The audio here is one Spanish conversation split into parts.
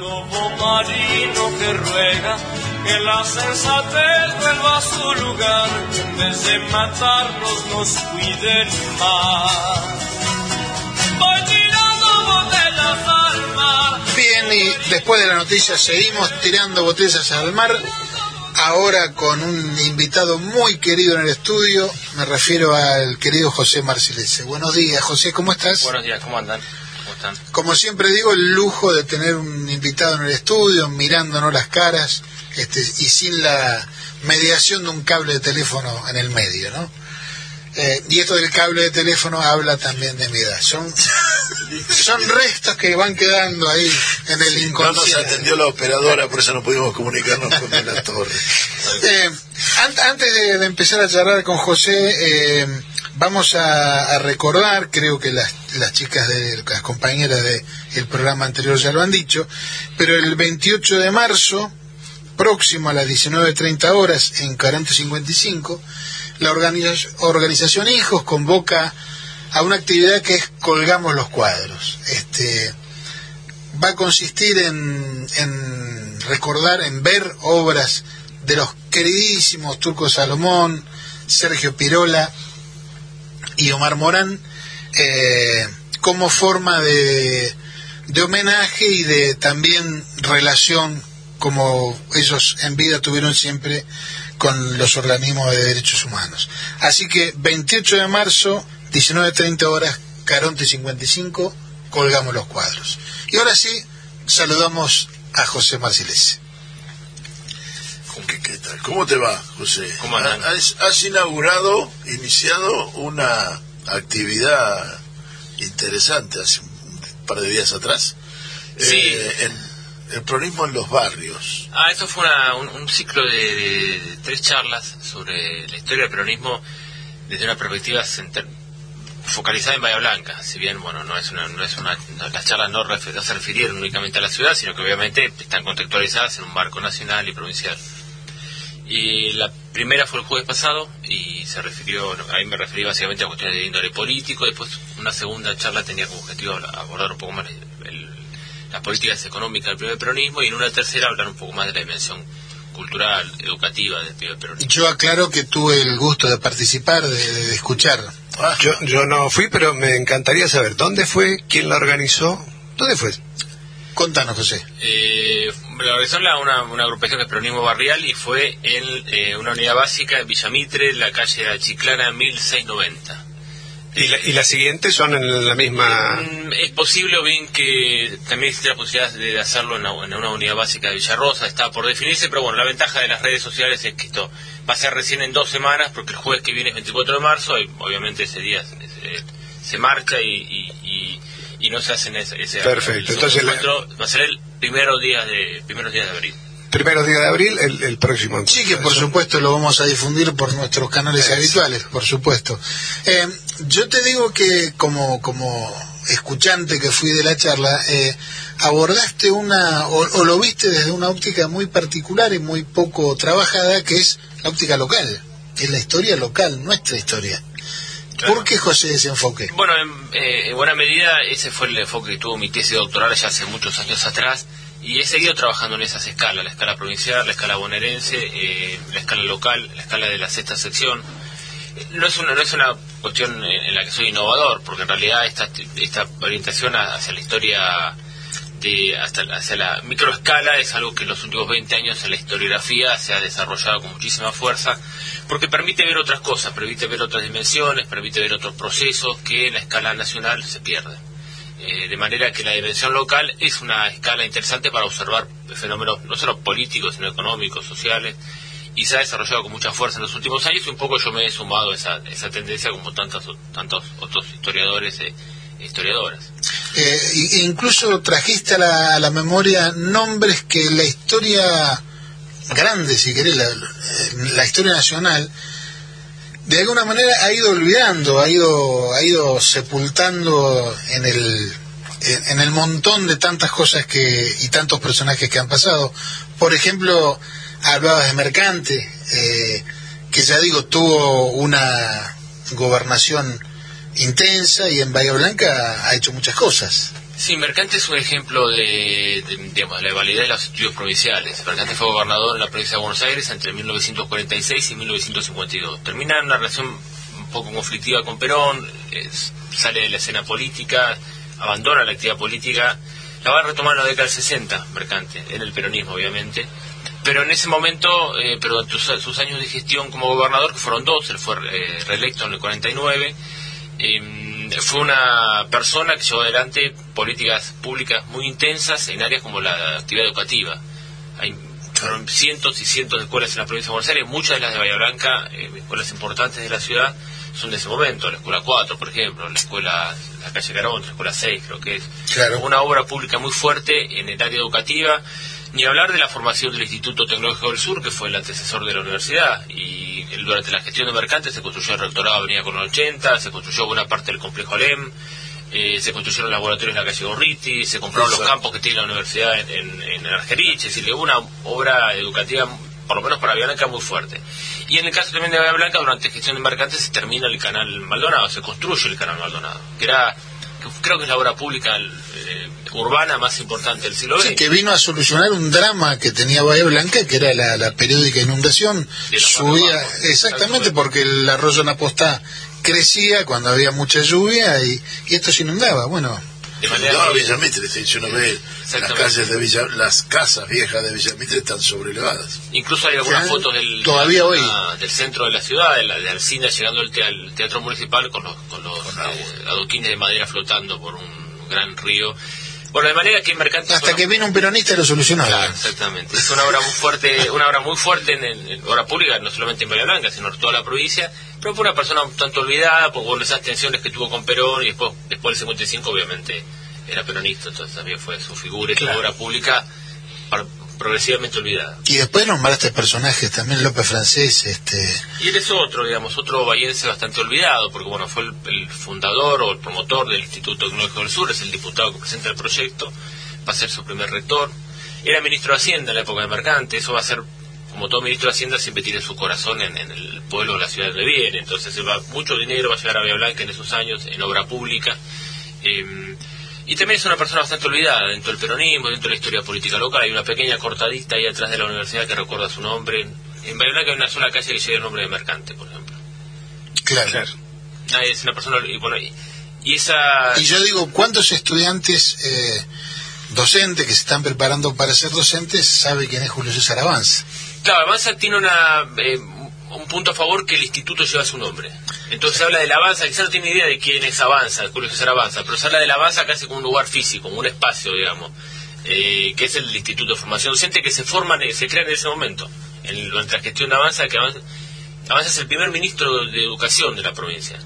lobo marino que ruega que la sensatez vuelva a su lugar, desde matarnos nos cuiden más. Voy tirando botellas al mar. Bien, y después de la noticia seguimos tirando botellas al mar. Ahora con un invitado muy querido en el estudio, me refiero al querido José Marcilese. Buenos días, José, ¿cómo estás? Buenos días, ¿cómo andan? Como siempre digo, el lujo de tener un invitado en el estudio, mirándonos las caras este, y sin la mediación de un cable de teléfono en el medio, ¿no? Eh, y esto del cable de teléfono habla también de mi edad. Son, son restos que van quedando ahí en el No nos inconsciente. atendió la operadora, por eso no pudimos comunicarnos con la torre. Eh, an- antes de, de empezar a charlar con José, eh, vamos a, a recordar, creo que las, las chicas, de, las compañeras del programa anterior ya lo han dicho, pero el 28 de marzo, próximo a las 19.30 horas, en Caranto 55, la organiza- organización Hijos convoca a una actividad que es Colgamos los Cuadros. Este, va a consistir en recordar, en ver obras de los queridísimos Turco Salomón, Sergio Pirola y Omar Morán, eh, como forma de, de homenaje y de también relación como ellos en vida tuvieron siempre con los organismos de derechos humanos. Así que 28 de marzo, 19.30 horas, Caronte 55, colgamos los cuadros. Y ahora sí, saludamos a José Marcilese. ¿Con qué, qué tal? ¿Cómo te va, José? ¿Cómo andan? Has, has inaugurado, iniciado una actividad interesante hace un par de días atrás. Sí. Eh, en- el peronismo en los barrios. Ah, eso fue una- un, un ciclo de, de- de tres charlas sobre la historia del peronismo desde una perspectiva center- focalizada en Bahía Blanca. Si bien, bueno, no es una, no es una, no- las charlas no, refer- no se refirieron únicamente a la ciudad, sino que obviamente están contextualizadas en un marco nacional y provincial. Y la primera fue el jueves pasado y se refirió, ahí me referí básicamente a cuestiones de índole político. Después, una segunda charla tenía como objetivo abordar un poco más el- las políticas económicas del primer peronismo y en una tercera hablar un poco más de la dimensión cultural, educativa del primer peronismo. Yo aclaro que tuve el gusto de participar, de, de escuchar. Ah, Yo, yo no fui, pero me encantaría saber dónde fue, quién la organizó, dónde fue. Contanos, José. Eh, la organizó la- una, una agrupación que es Peronismo Barrial y fue en eh, una unidad básica en Villamitre, la calle de la Chiclana 1690. Y, la- y las siguientes son en la misma... Mm, Es posible o bien que también existe la posibilidad de hacerlo en una, en una unidad básica de Villarrosa, está por definirse, pero bueno, la ventaja de las redes sociales es que esto va a ser recién en dos semanas, porque el jueves que viene es 24 de marzo, y obviamente ese día se, se- se marcha y, y, y- no se hacen ese, ese Perfecto, el entonces la- va a ser el primero día de primeros días de abril. Primeros días de abril, el, el próximo. Sí, que por supuesto lo vamos a difundir por nuestros canales habituales, por supuesto. Eh, yo te digo que como, como escuchante que fui de la charla, eh, abordaste una, o, o lo viste desde una óptica muy particular y muy poco trabajada, que es la óptica local, que es la historia local, nuestra historia. Claro. ¿Por qué José ese enfoque? Bueno, en, eh, en buena medida ese fue el enfoque que tuvo mi tesis doctoral ya hace muchos años atrás y he seguido trabajando en esas escalas, la escala provincial, la escala bonaerense, eh, la escala local, la escala de la sexta sección. No es una, no es una cuestión en, en la que soy innovador, porque en realidad esta, esta orientación hacia la historia hasta hacia la microescala es algo que en los últimos 20 años en la historiografía se ha desarrollado con muchísima fuerza porque permite ver otras cosas, permite ver otras dimensiones, permite ver otros procesos que en la escala nacional se pierden. Eh, de manera que la dimensión local es una escala interesante para observar fenómenos no solo políticos, sino económicos, sociales, y se ha desarrollado con mucha fuerza en los últimos años y un poco yo me he sumado a esa, esa tendencia como tantos, tantos otros historiadores e historiadoras. Eh, incluso trajiste a la, a la memoria nombres que la historia grande, si querés, la, eh, la historia nacional, de alguna manera ha ido olvidando, ha ido, ha ido sepultando en el, en el montón de tantas cosas que y tantos personajes que han pasado. Por ejemplo, hablabas de Mercante, eh, que ya digo, tuvo una gobernación intensa y en Bahía Blanca ha hecho muchas cosas. Sí, Mercante es un ejemplo de, de, digamos, la validez de los estudios provinciales. Mercante fue gobernador en la provincia de Buenos Aires entre 1946 y 1952. Termina una relación un poco conflictiva con Perón, sale de la escena política, abandona la actividad política, la va a retomar en la década del 60, Mercante, en el peronismo obviamente. Pero en ese momento, eh, pero sus, sus años de gestión como gobernador, que fueron dos, él fue eh, reelecto en el 49, eh, fue una persona que llevó adelante políticas públicas muy intensas en áreas como la actividad educativa. Hay fueron cientos y cientos de escuelas en la provincia de Buenos Aires, muchas de las de Bahía Blanca, eh, escuelas importantes de la ciudad, son de ese momento, la escuela 4, por ejemplo, la escuela, la calle Carón, la escuela 6, creo que es. Claro. Una obra pública muy fuerte en el área educativa, ni hablar de la formación del Instituto Tecnológico del Sur, que fue el antecesor de la universidad, y durante la gestión de Mercantes se construyó el rectorado Avenida con 80, se construyó buena parte del complejo Alem, eh, se construyeron laboratorios en la calle Gorriti, se compraron los campos que tiene la universidad en, en, en Argerich, es decir, una obra educativa, por lo menos para Blanca, muy fuerte. Y en el caso también de Bahía Blanca, durante gestión de Mercantes se termina el canal Maldonado, se construye el canal Maldonado, que era, que creo que es la obra pública eh, urbana más importante del siglo XX. Sí, que vino a solucionar un drama que tenía Bahía Blanca, que era la, la periódica inundación. Subía, exactamente, porque el arroyo Napostá crecía cuando había mucha lluvia y, y esto se inundaba. Bueno, de manera No, que- Villa Mitre, si uno ve las Exactamente. calles de Villa, las casas viejas de Villa Mitre están sobrelevadas. Incluso hay algunas fotos del, todavía hoy. del centro de la ciudad, de, la, de Alcina, llegando al, te- al teatro municipal con los, con los eh, adoquines de madera flotando por un gran río. Bueno, de manera que Mercantes... hasta que vino un peronista y lo solucionaba. Claro, exactamente. Es una obra muy fuerte, una obra muy fuerte en, en- en obra pública, no solamente en Bahía Blanca, sino en toda la provincia, pero fue una persona un tanto olvidada por esas tensiones que tuvo con Perón y después, después del 55 obviamente era peronista, entonces también fue su figura y su obra pública progresivamente olvidada. Y después nombraste personajes, también López Francés, este, Y él es otro, digamos, otro bahiense bastante olvidado, porque bueno, fue el, el fundador o el promotor del Instituto Tecnológico del Sur, es el diputado que presenta el proyecto, va a ser su primer rector. Era ministro de Hacienda en la época de Mercante, eso va a ser, como todo ministro de Hacienda, siempre tiene su corazón en, en el pueblo de la ciudad donde viene, entonces va, mucho dinero va a llegar a Vía Blanca en esos años, en obra pública. Eh, y también es una persona bastante olvidada dentro del peronismo, dentro de la historia política local. Hay una pequeña cortadita ahí atrás de la universidad que recuerda su nombre. En Blanca hay una sola calle que lleva el nombre de Mercante, por ejemplo. claro. Ah, es una persona. Y, bueno, y, y esa. Y yo digo, ¿cuántos estudiantes eh, docentes que se están preparando para ser docentes sabe quién es Julio César Avanza? Claro, Avanza tiene una, eh, un punto a favor que el instituto lleva su nombre. Entonces se habla del Avanza, quizá no tiene idea de quién es Avanza, Julio César Avanza, pero se habla del Avanza casi como un lugar físico, como un espacio, digamos, eh, que es el Instituto de Formación Docente que se forma, se crea en ese momento, en, durante la gestión de Avanza, que Avanza, Avanza es el primer ministro de Educación de la provincia.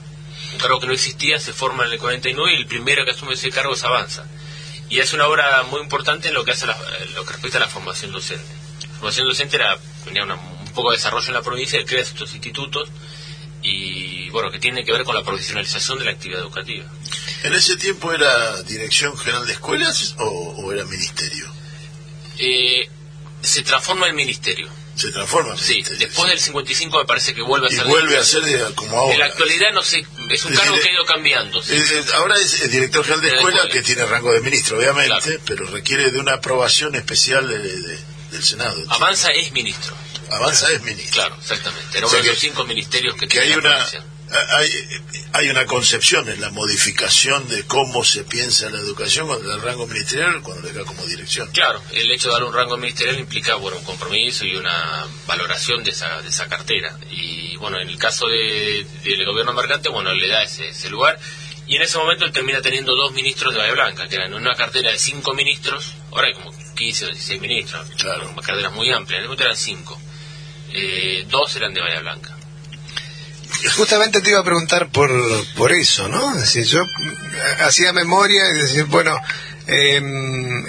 Un cargo que no existía, se forma en el 49 y el primero que asume ese cargo es Avanza. Y es una obra muy importante en lo que hace la- lo que respecta a la formación docente. La formación docente tenía un poco de desarrollo en la provincia, crea estos institutos y bueno, que tiene que ver con la profesionalización de la actividad educativa. ¿En ese tiempo era Dirección General de Escuelas o, o era Ministerio? Eh, se transforma en ministerio. Se transforma en Sí, Ministerio. después del 55 me parece que vuelve a Y ser... vuelve a ser de- como ahora. En la actualidad no sé, es un Es cargo que ha ido cambiando. sí. Ahora es el director general de De la escuela escuela. que tiene rango de ministro, obviamente, Claro. pero requiere de una aprobación especial de- de- del Senado. Avanza es ministro. Avanza es ministro. Claro, exactamente. Era O sea uno de los cinco ministerios que, Que hay la una. Hay, hay una concepción en la modificación de cómo se piensa la educación cuando el rango ministerial cuando le da como dirección. Claro, el hecho de dar un rango ministerial implica bueno un compromiso y una valoración de esa, de esa cartera. Y bueno, en el caso de- del gobierno mercante, bueno, le da ese, ese lugar. Y en ese momento él termina teniendo dos ministros de Bahía Blanca, que eran una cartera de cinco ministros, ahora hay como 15 o 16 ministros, Claro. una cartera muy amplia, en ese momento eran cinco. Eh, dos eran de Bahía Blanca. Justamente te iba a preguntar por, por eso, ¿no? Es decir, yo mm, hacía memoria y decir, bueno, em,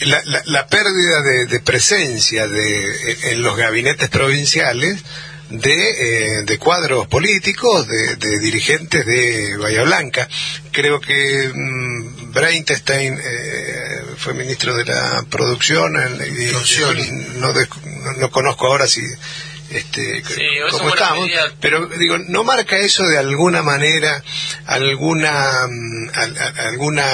la, la- la pérdida de, de presencia de, en los gabinetes provinciales de, eh, de cuadros políticos, de, de dirigentes de Bahía Blanca. Creo que mm, Breintestein eh, fue ministro de la producción el- no, no- no conozco ahora si este, Sí, como estamos, pero digo, ¿no marca eso de alguna manera alguna mm, al- al- alguna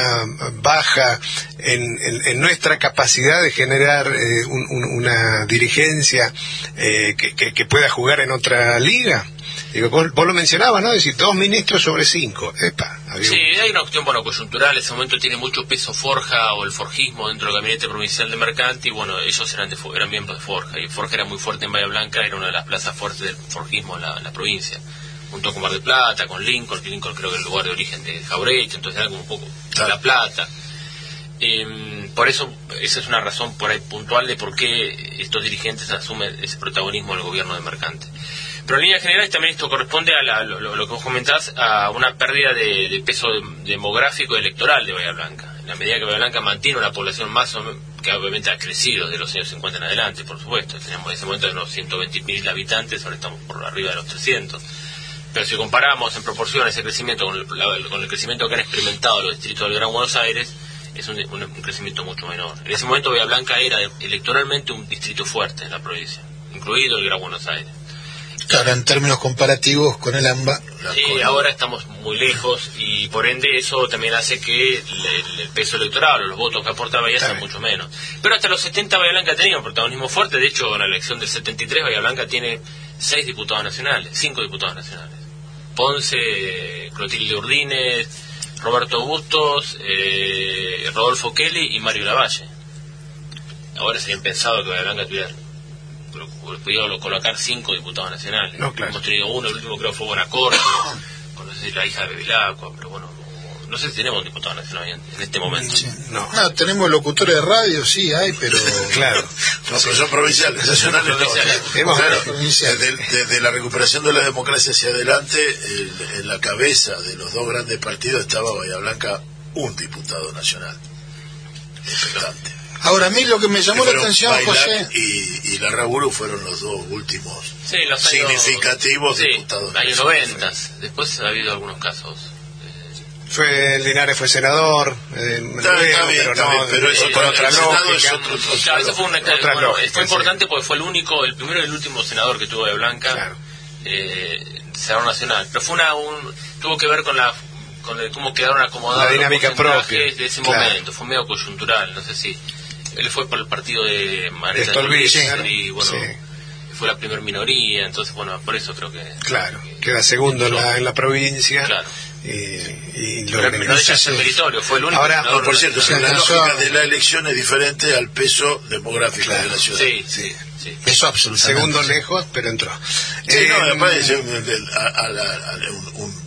baja en, en- en nuestra capacidad de generar eh, un- un- una dirigencia eh, que, que- que pueda jugar en otra liga? Digo, vos, vos lo mencionabas, ¿no? Es decir, dos ministros sobre cinco. Epa, había Sí, un- hay una cuestión bueno, coyuntural. En ese momento tiene mucho peso Forja o el forjismo dentro del gabinete provincial de Mercanti. Y bueno, ellos eran, de, eran miembros de Forja. Y Forja era muy fuerte en Bahía Blanca, era una de las plazas fuertes del forjismo en la, en la provincia. Junto con Mar del Plata, con Lincoln, que Lincoln creo que es el lugar de origen de Jaureche, entonces era como un poco de La Plata. Em, por eso, esa es una razón por ahí puntual de por qué estos dirigentes asumen ese protagonismo del gobierno de Mercante. Pero en líneas generales también esto corresponde a la- lo, que vos comentás, a una pérdida de, peso dem- demográfico electoral de Bahía Blanca. En la medida que Bahía Blanca mantiene una población más o menos, que obviamente ha crecido de los años 50 en adelante, por supuesto. Teníamos en ese momento unos 120.000 habitantes, ahora estamos por arriba de los 300. Pero si comparamos en proporción ese crecimiento con el, la- con el crecimiento que han experimentado los distritos del Gran Buenos Aires, es un, un- un crecimiento mucho menor. En ese momento Bahía Blanca era electoralmente un distrito fuerte en la provincia, incluido el Gran Buenos Aires. Claro, en términos comparativos con el AMBA. Sí, con- ahora estamos muy lejos y por ende eso también hace que el, el peso electoral o los votos que aporta Bahía sean mucho menos. Pero hasta los 70 Bahía Blanca tenía un protagonismo fuerte, de hecho en la elección del 73 Bahía Blanca tiene seis diputados nacionales, cinco diputados nacionales. Ponce, Clotilde Urdines, Roberto Bustos, eh, Rodolfo Kelly y Mario Lavalle. Ahora sería impensado que Bahía Blanca tuviera podido colocar cinco diputados nacionales. No, claro. Hemos tenido uno, el último creo fue Bonacorte, con no sé si la hija de Bevilacqua, pero bueno, no sé si tenemos un diputado nacional en, en este momento. No. No, tenemos locutores de radio, sí, hay, pero... Claro. No, pero son provinciales, nacionales no. Provinciales. Hemos- Claro, provinciales. desde, desde la recuperación de la democracia hacia adelante, el- en la cabeza de los dos grandes partidos estaba Bahía Blanca un diputado nacional. Expectante. Ahora, a mí lo que me llamó la atención, José... Y, y Larraburu fueron los dos últimos Sí, los años, significativos sí, diputados años nacionales. 90. Después ha habido algunos casos. Fue Linares fue senador, eh, Está, luego, está bien, pero está no, bien, pero eso con para otra lógica. otro- otro- Claro, eso fue, una, Otra bueno, lógica, fue sí. importante porque fue el único, el primero y el último senador que tuvo de Blanca, Claro. eh, senador nacional. Pero fue una, un, tuvo que ver con la con el- cómo quedaron acomodados La dinámica propia, de ese claro. momento. Fue medio coyuntural, no sé si él fue por el partido de Stolbizer, Stolbizer y bueno, sí. fue la primer minoría, entonces bueno, por eso creo que Claro, queda segundo en la, en la provincia. Claro. Y, y lo Pero ser sí. meritorio, fue el único Ahora, No, por cierto, Se la alcanzó lógica de la elección es diferente al peso demográfico Claro, de la ciudad. Sí, sí, sí. Eso absolutamente. segundo lejos, pero entró. Sí, Eh, no, además es un, el- a- a la- a la- un- un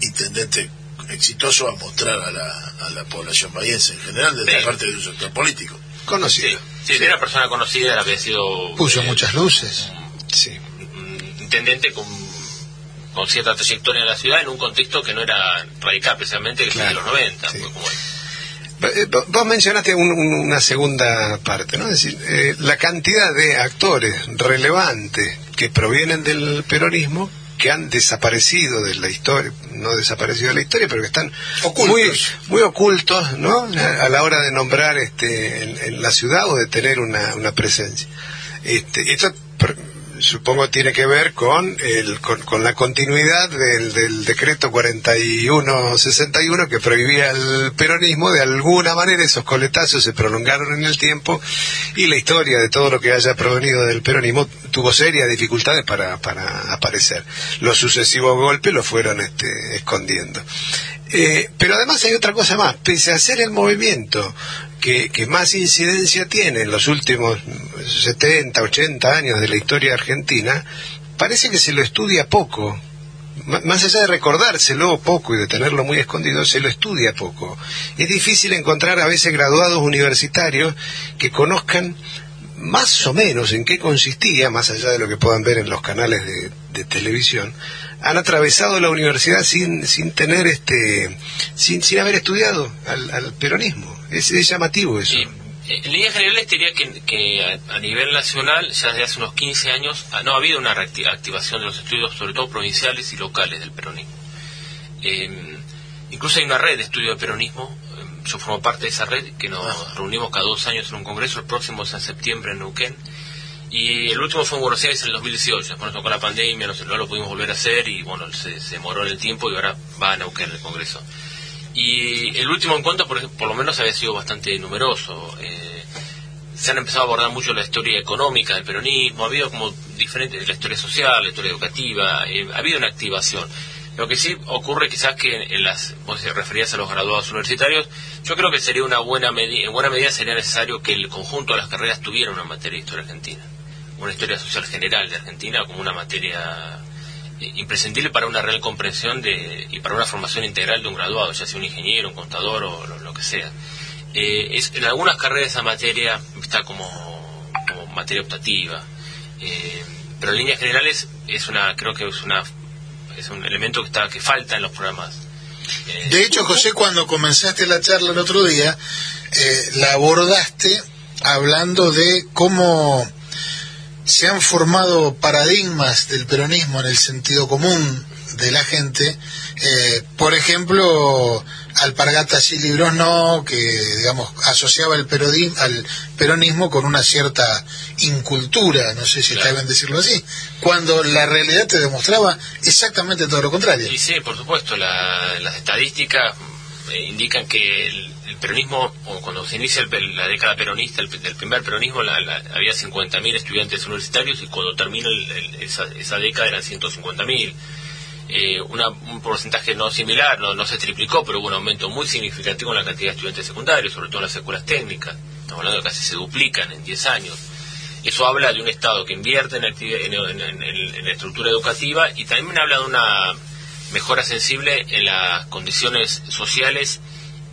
intendente exitoso a mostrar a la, a la población bahiense en general desde Sí. la parte de un sector político. Sí, conocido. sí, era una persona conocida, había sido Puso eh, muchas luces. Sí. intendente con, con cierta trayectoria en la ciudad en un contexto que no era radical precisamente, que de los 90. sí. fue como- Eh, vo- Vos mencionaste un- un- una segunda parte, ¿no? Es decir, eh, la cantidad de actores relevantes que provienen del peronismo que han desaparecido de la historia, no desaparecido de la historia, pero que están Ocultos. muy muy ocultos, ¿no? A, a la hora de nombrar este en, en la ciudad o de tener una, una presencia. Este, esto supongo tiene que ver con el con, con la continuidad del, del decreto 4161 que prohibía el peronismo. De alguna manera esos coletazos se prolongaron en el tiempo y la historia de todo lo que haya provenido del peronismo tuvo serias dificultades para, para aparecer. Los sucesivos golpes lo fueron este, escondiendo. Eh, pero además hay otra cosa más. Pese a ser el movimiento que, más incidencia tiene en los últimos 70, 80 años de la historia argentina, parece que se lo estudia poco. Más allá de recordárselo poco y de tenerlo muy escondido, se lo estudia poco. Es difícil encontrar a veces graduados universitarios que conozcan más o menos en qué consistía, más allá de lo que puedan ver en los canales de, televisión, han atravesado la universidad sin, sin tener este, sin, sin haber estudiado al peronismo. Es, es llamativo eso. Sí. Eh, En líneas generales te diría que, que a, nivel nacional ya desde hace unos 15 años ah, no ha habido una activación de los estudios, sobre todo provinciales y locales del peronismo. Eh, incluso hay una red de estudio de peronismo, eh, yo formo parte de esa red, que nos reunimos cada dos años en un congreso, el próximo es en septiembre en Neuquén, Y el último fue en Buenos Aires en el 2018, después nos tocó la pandemia, no, no lo pudimos volver a hacer y bueno, se, se demoró en el tiempo y ahora va a Neuquén el Congreso. Y el último encuentro, por, por lo menos, había sido bastante numeroso. Eh, se han empezado a abordar mucho la historia económica del peronismo, ha habido como diferente, la historia social, la historia educativa, eh, ha habido una activación. Lo que sí ocurre quizás que en las, vos referías a los graduados universitarios, yo creo que sería una buena medida, en buena medida sería necesario que el conjunto de las carreras tuviera una materia de historia argentina, una historia social general de Argentina como una materia imprescindible para una real comprensión de, y para una formación integral de un graduado, ya sea un ingeniero, un contador o lo, que sea. Eh, en algunas carreras esa materia está como, como materia optativa, eh, pero en líneas generales es una, creo que es una es un elemento que está que falta en los programas. Eh, De hecho, José, cuando comenzaste la charla el otro día, la abordaste hablando de cómo se han formado paradigmas del peronismo en el sentido común de la gente. Eh, por ejemplo, Alpargatas y libros no, que digamos asociaba el peronismo, al peronismo con una cierta incultura, no sé si Claro. está bien decirlo así, cuando la realidad te demostraba exactamente todo lo contrario. Y sí, por supuesto, la- las estadísticas eh, indican que el, el peronismo, cuando se inicia el la década peronista, el, primer peronismo, la- la- había 50.000 estudiantes universitarios y cuando termina esa, esa década eran 150.000. Eh, un porcentaje no similar, no, se triplicó, pero hubo un aumento muy significativo en la cantidad de estudiantes secundarios, sobre todo en las escuelas técnicas. Estamos hablando de que casi se duplican en 10 años. Eso habla de un Estado que invierte en- en- en- en la estructura educativa y también habla de una mejora sensible en las condiciones sociales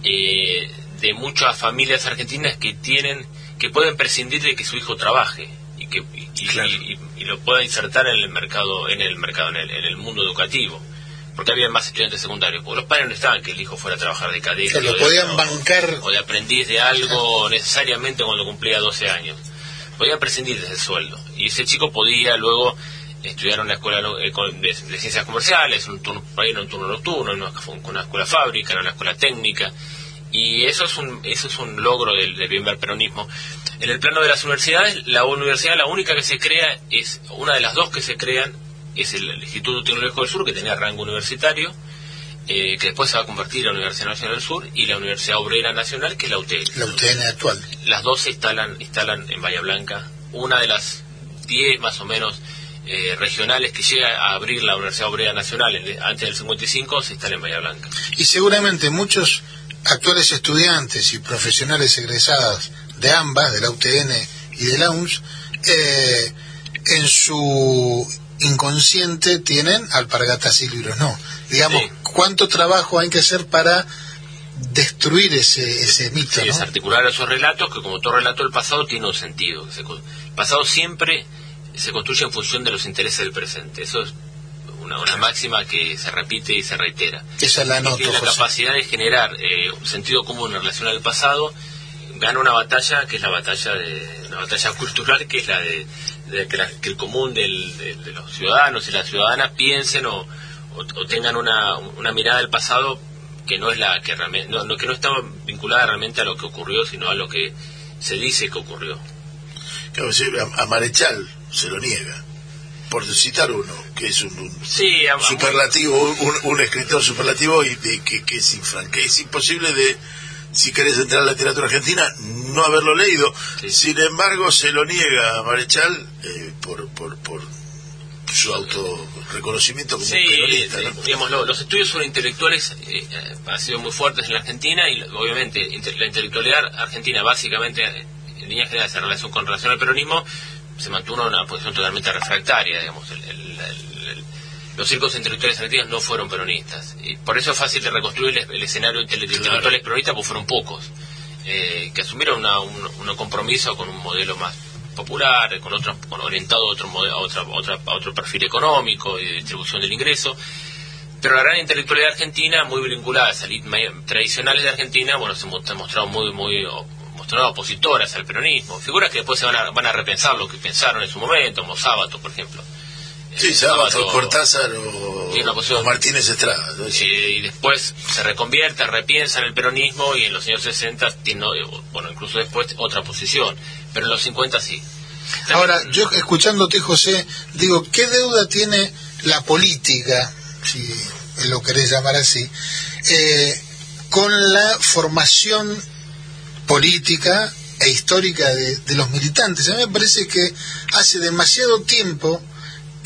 eh, de muchas familias argentinas que tienen que pueden prescindir de que su hijo trabaje y que y, y- Claro. y- y lo pueda insertar en el mercado en el mercado en el, en el mundo educativo porque había más estudiantes secundarios porque los padres no estaban que el hijo fuera a trabajar de cadete lo o de- bancar. o de aprendiz de algo necesariamente cuando cumplía 12 años. Podía prescindir de ese sueldo. Y ese chico podía luego estudiar en una escuela eh, de, ciencias comerciales, un turno, por ahí un turno nocturno, en una, escuela fábrica, en una escuela técnica. Y eso es un, eso es un logro del, del primer peronismo. En el plano de las universidades, la universidad, la única que se crea, es una de las dos que se crean, es el, el Instituto Tecnológico del Sur, que tenía rango universitario, eh, que después se va a convertir en la Universidad Nacional del Sur, y la Universidad Obrera Nacional, que es la UTE. La UTN actual. Las dos se instalan, instalan en Bahía Blanca. Una de las 10 más o menos eh, regionales que llega a abrir la Universidad Obrera Nacional antes del 55 se instala en Bahía Blanca. Y seguramente muchos actuales estudiantes y profesionales egresados de ambas, de la UTN y de la UNS, eh, en su inconsciente tienen alpargatas y libros. No, digamos, Sí. ¿cuánto trabajo hay que hacer para destruir ese, ese mito? Sí, ¿no? es articular esos relatos que como todo relato del pasado tiene un sentido. El pasado siempre se construye en función de los intereses del presente. Eso es una, una máxima que se repite y se reitera. Esa la anoto, tiene la José. capacidad de generar eh, un sentido común en relación al pasado, gana una batalla que es la batalla de una batalla cultural que es la de, de que, la- que el común del- de, de los ciudadanos y las ciudadanas piensen o, o- o tengan una, una mirada del pasado que no es la que realmente no, no- que no está vinculada realmente a lo que ocurrió sino a lo que se dice que ocurrió Claro, sí, a, a Marechal se lo niega. Por citar uno, que es un, sí superlativo, un, un escritor superlativo y de, que, que es infran- que es imposible de, si querés entrar a la literatura argentina, no haberlo leído. Sí. Sin embargo, se lo niega a Marechal eh, por, por, por su autorreconocimiento como Sí, peronista. ¿no? digamos, lo- los estudios sobre intelectuales eh, han sido muy fuertes en la Argentina y obviamente la intelectualidad argentina básicamente en líneas generales en relación con relación al peronismo se mantuvo en una posición totalmente refractaria, digamos, el- el- el- el- los circos intelectuales argentinos no fueron peronistas. Y por eso es fácil de reconstruir el, escenario de intele- de intelectuales peronistas porque fueron pocos eh, que asumieron una- un, compromiso con un modelo más popular, con otro, con orientado a otro, modelo, a, otra, a otra- a otro perfil económico y de distribución del ingreso. Pero la gran intelectualidad argentina, muy vinculada a ma- tradicionales de Argentina, bueno, se han mostrado muy, muy opositoras al peronismo. Figuras que después se van a, van a repensar lo que pensaron en su momento, como Sábato, por ejemplo. Sí, Eh, Sábato, Cortázar o, Tiene una posición. o Martínez Estrada. ¿no? y después se reconvierte, repiensa en el peronismo y en los años 60 tiene, eh, bueno, incluso después otra posición, pero en los 50 sí. Ahora, yo escuchándote, José, digo, ¿qué deuda tiene la política, si lo querés llamar así, eh, con la formación política e histórica de, de los militantes? A mí me parece que hace demasiado tiempo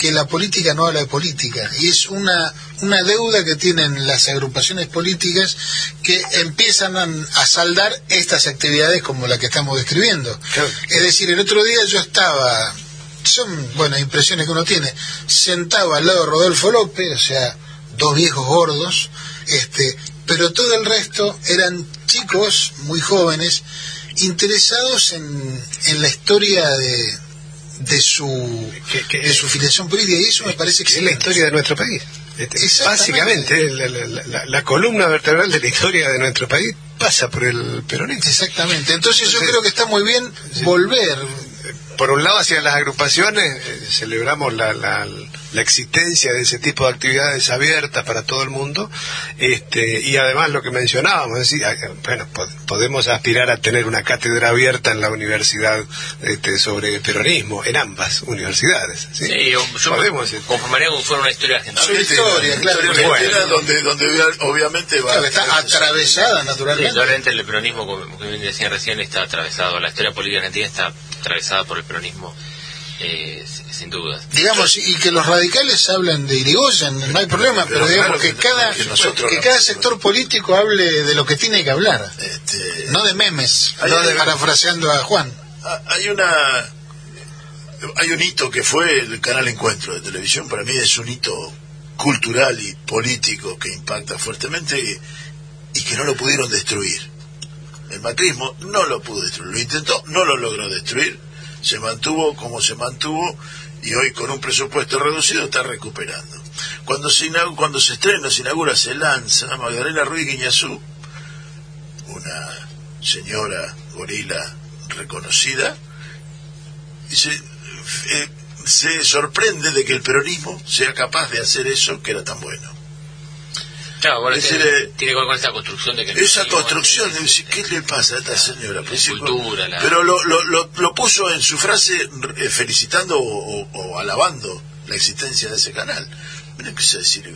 que la política no habla de política y es una, una deuda que tienen las agrupaciones políticas que empiezan a, a saldar estas actividades como la que estamos describiendo. Es decir, el otro día yo estaba, son, bueno, impresiones que uno tiene, sentado al lado de Rodolfo López, o sea, dos viejos gordos, este, pero todo el resto eran chicos muy jóvenes interesados en, en la historia de, de su Que- que- de su filiación política y eso me parece que es la historia de nuestro país. Este, Básicamente, la, la- la- la columna vertebral de la historia de nuestro país pasa por el peronismo. exactamente entonces yo creo que está muy bien volver Por un lado, hacia las agrupaciones, eh, celebramos la, la, la existencia de ese tipo de actividades abiertas para todo el mundo, este, y además lo que mencionábamos, es decir, bueno, po- podemos aspirar a tener una cátedra abierta en la universidad este, sobre peronismo, en ambas universidades. Sí, Sí, yo, yo podemos. me conformaría como fuera una historia argentina. Su historia, claro, Historia bueno. argentina, donde, donde obvia- obviamente va claro, está atravesada Sí, naturalmente indudablemente el peronismo, como como bien decía recién, está atravesado. La historia política argentina está atravesada por el peronismo, eh, sin- sin duda. digamos y que los radicales hablan de Irigoyen no hay problema pero, Pero digamos claro que, que- cada que nosotros que no- cada sector político hable de lo que tiene que hablar Este, no de memes Hay- no de hay- parafraseando a Juan Ah, Hay una hay un hito que fue el canal Encuentro de televisión, para mí es un hito cultural y político que impacta fuertemente y, y que no lo pudieron destruir. El macrismo no lo pudo destruir, lo intentó, no lo logró destruir, se mantuvo como se mantuvo y hoy con un presupuesto reducido está recuperando. Cuando se, inau- cuando se estrena, se inaugura, se lanza Magdalena Ruiz Guiñazú, una señora gorila reconocida, y se, eh, se sorprende de que el peronismo sea capaz de hacer eso que era tan bueno. Claro, bueno, Es tiene, decir, tiene que ver con esa construcción de que... Esa construcción, de decir, ¿qué le pasa a esta señora? Sí, cultura, la- Pero lo, lo, lo, lo puso en su frase eh, felicitando o, o- o alabando la existencia de ese canal. Miren qué se decir,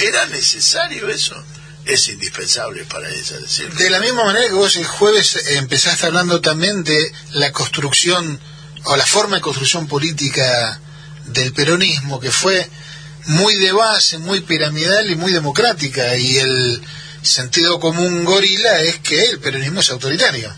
¿era necesario eso? Es indispensable para ella decir. De la misma manera que vos el jueves empezaste hablando también de la construcción o la forma de construcción política del peronismo, que fue muy de base, muy piramidal y muy democrática, y el sentido común gorila es que el peronismo es autoritario.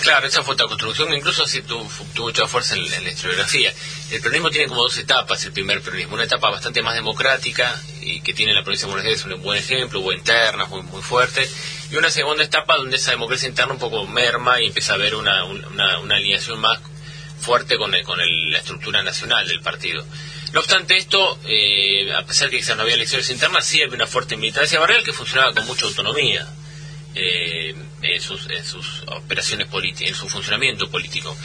Claro, esa fue construcción, incluso sí tuvo, tuvo mucha fuerza en, la historiografía. El peronismo tiene como dos etapas, el primer peronismo, una etapa bastante más democrática y que tiene la provincia de Buenos Aires un buen ejemplo, hubo internas muy, muy fuerte, y una segunda etapa donde esa democracia interna un poco merma y empieza a haber una, una, una alineación más fuerte con, el- con el- la estructura nacional del partido. No obstante esto, eh, a pesar que quizás no había elecciones internas, sí había una fuerte militancia barrial que funcionaba con mucha autonomía eh, en, sus, operaciones políticas, en su funcionamiento político.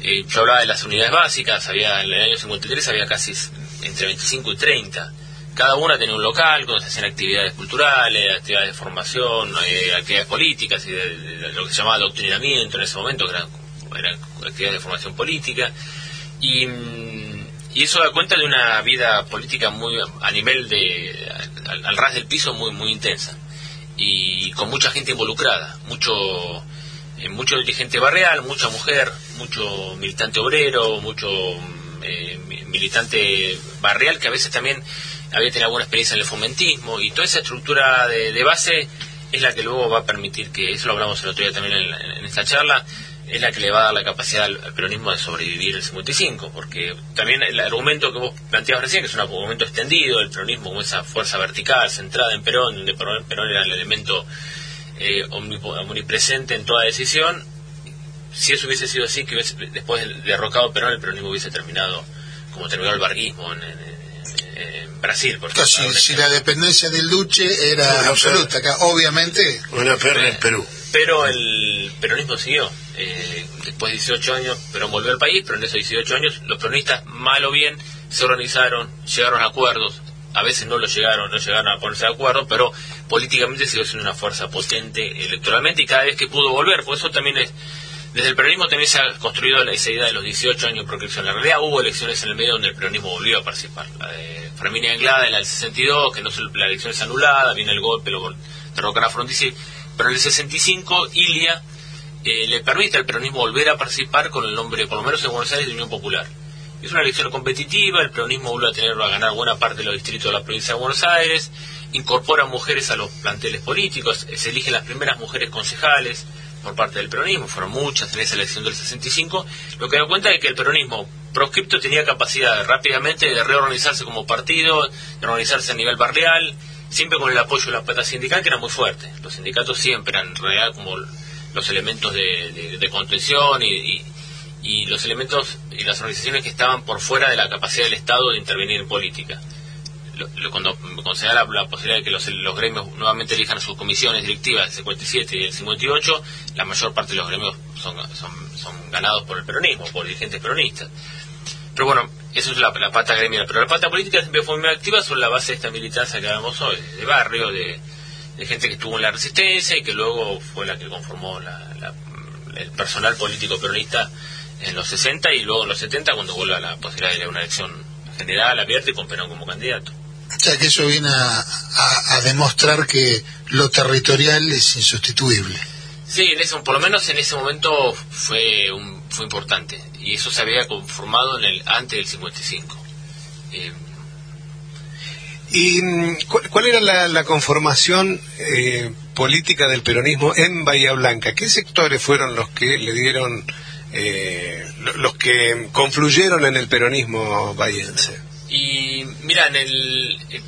Eh, yo hablaba de las unidades básicas, había en el año 53 había casi entre 25 y 30. Cada una tenía un local donde se hacían actividades culturales, actividades de formación, actividades políticas y de, de lo que se llamaba adoctrinamiento en ese momento, que eran, eran actividades de formación política. Y, mm, y eso da cuenta de una vida política muy a nivel de al, ras del piso muy muy intensa. Y con mucha gente involucrada, mucho eh, mucho dirigente barrial, mucha mujer, mucho militante obrero, mucho mm, eh, mi- militante barrial que a veces también había tenido alguna experiencia en el fomentismo y toda esa estructura de, base es la que luego va a permitir que, eso lo hablamos el otro día también en, en esta charla, es la que le va a dar la capacidad al, al peronismo de sobrevivir el 55, porque también el argumento que vos planteabas recién, que es un argumento extendido, el peronismo como esa fuerza vertical, centrada en Perón, donde Perón, Perón era el elemento eh, omnipo- omnipresente en toda decisión, si eso hubiese sido así, que hubiese- después del derrocado Perón, el peronismo hubiese terminado como terminó el barguismo en, en- en Brasil, por Claro, ejemplo. si, si la dependencia del Duce era Bueno, absoluta, acá obviamente Una perna en Perú. Pero el peronismo siguió. Eh, después de 18 años, Perón volvió al país, pero en esos 18 años los peronistas, mal o bien, se organizaron, llegaron a acuerdos. A veces no lo llegaron, no llegaron a ponerse de acuerdo, pero políticamente siguió siendo una fuerza potente electoralmente y cada vez que pudo volver, por eso también es desde el peronismo también se ha construido esa idea de los 18 años de proscripción. En realidad hubo elecciones en el medio donde el peronismo volvió a participar. La de Fermín Anglada en la del 62, que no se, la elección es anulada, viene el golpe, lo derrocan a. Pero en el 65, Ilia eh, le permite al peronismo volver a participar con el nombre, por lo menos en Buenos Aires, de Unión Popular. Es una elección competitiva, el peronismo vuelve a tener a ganar buena parte de los distritos de la provincia de Buenos Aires, incorpora mujeres a los planteles políticos, se eligen las primeras mujeres concejales por parte del peronismo, fueron muchas en esa elección del 65, lo que da cuenta es que el peronismo proscripto tenía capacidad rápidamente de reorganizarse como partido, de organizarse a nivel barrial, siempre con el apoyo de la pata sindical que era muy fuerte. Los sindicatos siempre eran en como los elementos de, contención y, y, los elementos y las organizaciones que estaban por fuera de la capacidad del Estado de intervenir en política cuando considera la, posibilidad de que los, gremios nuevamente elijan sus comisiones directivas del 57 y del 58, la mayor parte de los gremios son, ganados por el peronismo, por dirigentes peronistas. Pero bueno, eso es la, pata gremial. Pero la pata política siempre fue muy activa sobre la base de esta militancia que hablamos hoy, de barrio, de, gente que estuvo en la resistencia y que luego fue la que conformó el personal político peronista en los 60 y luego en los 70 cuando vuelve a la posibilidad de una elección general abierta y con Perón como candidato. O sea que eso viene a, demostrar que lo territorial es insustituible. Sí, en eso, por lo menos en ese momento fue un, fue importante y eso se había conformado en el antes del 55. Eh, ¿Y mm, cuál, era la, conformación eh, política del peronismo en Bahía Blanca? ¿Qué sectores fueron los que le dieron, eh, los que confluyeron en el peronismo bahiense? Y mira, en el, eh,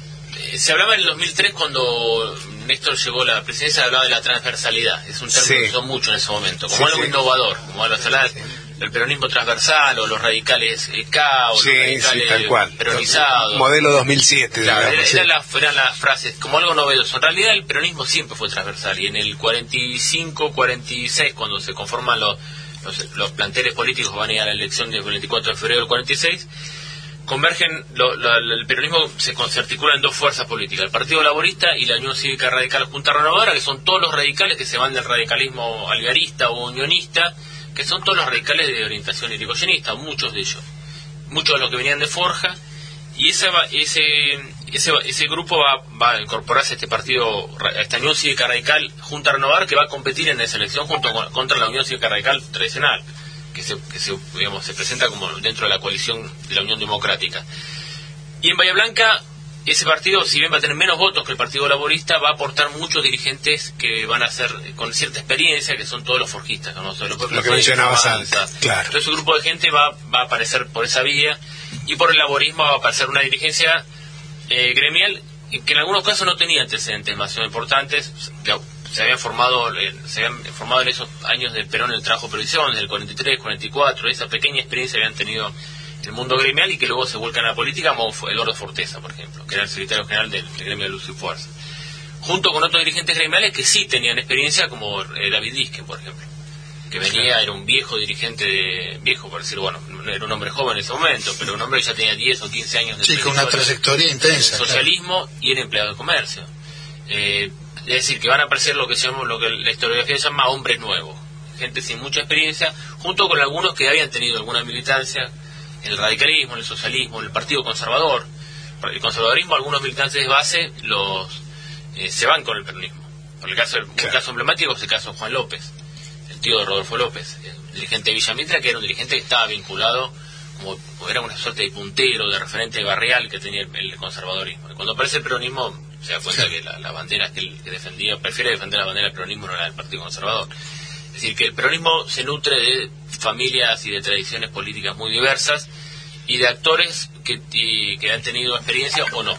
se hablaba en el 2003 cuando Néstor llegó a la presidencia, se hablaba de la transversalidad. Es un término que usó mucho en ese momento, como algo innovador, como algo el peronismo transversal o los radicales K o los radicales peronizados. Modelo 2007. Claro, eran las frases como algo novedoso. En realidad el peronismo siempre fue transversal y en el 45, 46, cuando se conforman los, los, los planteles políticos, van a ir a la elección del 24 de febrero del 46, convergen, el peronismo se, se, articula en dos fuerzas políticas, el Partido Laborista y la Unión Cívica Radical Junta Renovadora, que son todos los radicales que se van del radicalismo algarista o unionista, que son todos los radicales de orientación irigoyenista, muchos de ellos, muchos de los que venían de Forja, y ese, ese, ese, grupo va, va, a incorporarse a este partido, a esta Unión Cívica Radical Junta Renovadora, que va a competir en esa elección junto contra la Unión Cívica Radical tradicional que se, digamos, se presenta como dentro de la coalición de la Unión Democrática. Y en Bahía Blanca, ese partido, si bien va a tener menos votos que el Partido Laborista, va a aportar muchos dirigentes que van a ser con cierta experiencia, que son todos los forjistas, ¿no? los Lo que mencionabas antes, claro. Entonces, ese grupo de gente va, va a aparecer por esa vía, y por el laborismo va a aparecer una dirigencia eh, gremial que en algunos casos no tenía antecedentes más importantes, se habían formado se habían formado en esos años de Perón el trabajo previsión, del 43, 44, esa pequeña experiencia habían tenido en el mundo gremial y que luego se vuelcan a la política, como Eduardo Forteza, por ejemplo, que era el secretario general del, gremio de Luz y Fuerza. Junto con otros dirigentes gremiales que sí tenían experiencia, como eh, David Disque, por ejemplo, que venía, era un viejo dirigente, de, viejo por decir, bueno, era un hombre joven en ese momento, pero un hombre que ya tenía 10 o 15 años de sí, con una trayectoria intensa. socialismo y era empleado de comercio. Eh, es decir, que van a aparecer lo que, llamamos, lo que la historiografía llama hombres nuevos, gente sin mucha experiencia, junto con algunos que habían tenido alguna militancia en el radicalismo, en el socialismo, en el Partido Conservador. El conservadorismo, algunos militantes de base los eh, se van con el peronismo. Por el caso, un caso emblemático es el caso de Juan López, el tío de Rodolfo López, el dirigente de Villamitra, que era un dirigente que estaba vinculado como era una suerte de puntero, de referente barrial que tenía el, conservadorismo. cuando aparece el peronismo, se da cuenta que la, bandera que él defendía, prefiere defender la bandera del peronismo, no la del Partido Conservador. Es decir, que el peronismo se nutre de familias y de tradiciones políticas muy diversas y de actores que, que han tenido experiencia o no.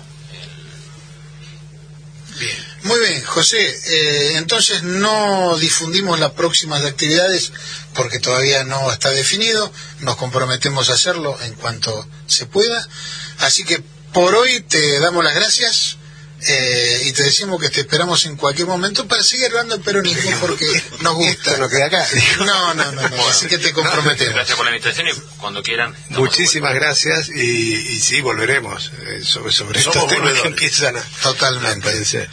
Bien. Muy bien, José. Eh, entonces no difundimos las próximas actividades porque todavía no está definido. Nos comprometemos a hacerlo en cuanto se pueda. Así que por hoy te damos las gracias eh, y te decimos que te esperamos en cualquier momento para seguir hablando del peronismo porque nos gusta. no queda acá. No, no, no, así que te comprometemos. Gracias por la invitación y cuando quieran. Muchísimas gracias y, sí, volveremos eh, sobre, sobre estos temas que empiezan a... Totalmente.